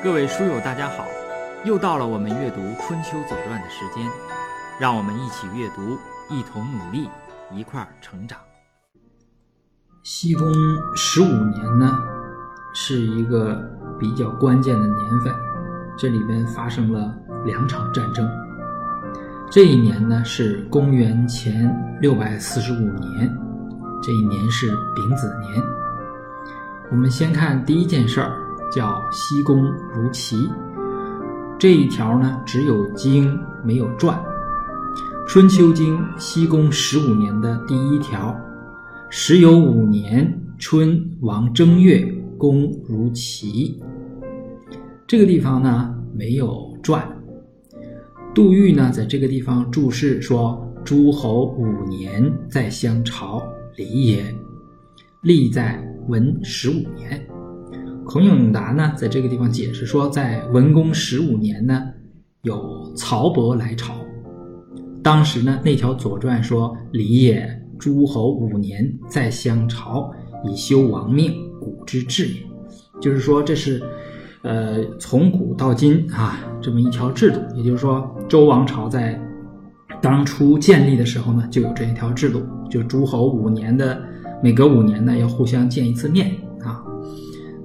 各位书友，大家好！又到了我们阅读《春秋左传》的时间，让我们一起阅读，一同努力，一块儿成长。西公十五年呢，是一个比较关键的年份，这里边发生了两场战争。这一年呢是公元前六百四十五年，这一年是丙子年。我们先看第一件事儿。叫西宫如齐，这一条呢只有经没有传。春秋经西宫十五年的第一条，时有五年春王正月，公如齐。这个地方呢没有传。杜预呢在这个地方注释说：诸侯五年在相朝，礼也。历在文十五年。孔颖达呢，在这个地方解释说，在文公十五年呢，有曹伯来朝。当时呢，那条左传说：“礼也，诸侯五年在相朝，以修王命，古之制也。”就是说，这是，呃，从古到今啊，这么一条制度。也就是说，周王朝在当初建立的时候呢，就有这一条制度，就诸侯五年的，每隔五年呢，要互相见一次面。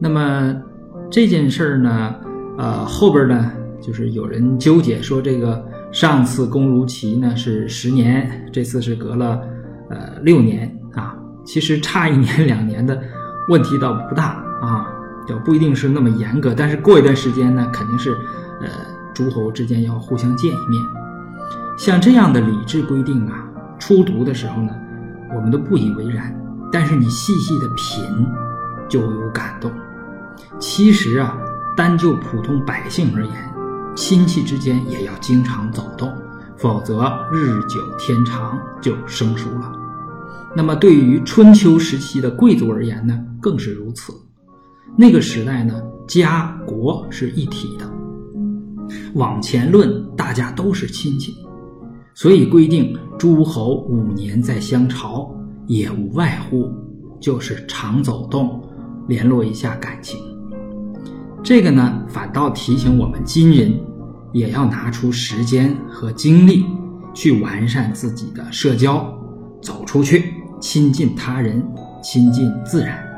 那么这件事儿呢，呃，后边呢，就是有人纠结说，这个上次公如齐呢是十年，这次是隔了呃六年啊，其实差一年两年的问题倒不大啊，就不一定是那么严格。但是过一段时间呢，肯定是呃诸侯之间要互相见一面。像这样的礼制规定啊，初读的时候呢，我们都不以为然，但是你细细的品，就有感动。其实啊，单就普通百姓而言，亲戚之间也要经常走动，否则日久天长就生疏了。那么对于春秋时期的贵族而言呢，更是如此。那个时代呢，家国是一体的，往前论，大家都是亲戚，所以规定诸侯五年在相朝，也无外乎就是常走动，联络一下感情。这个呢，反倒提醒我们今人也要拿出时间和精力去完善自己的社交，走出去，亲近他人，亲近自然。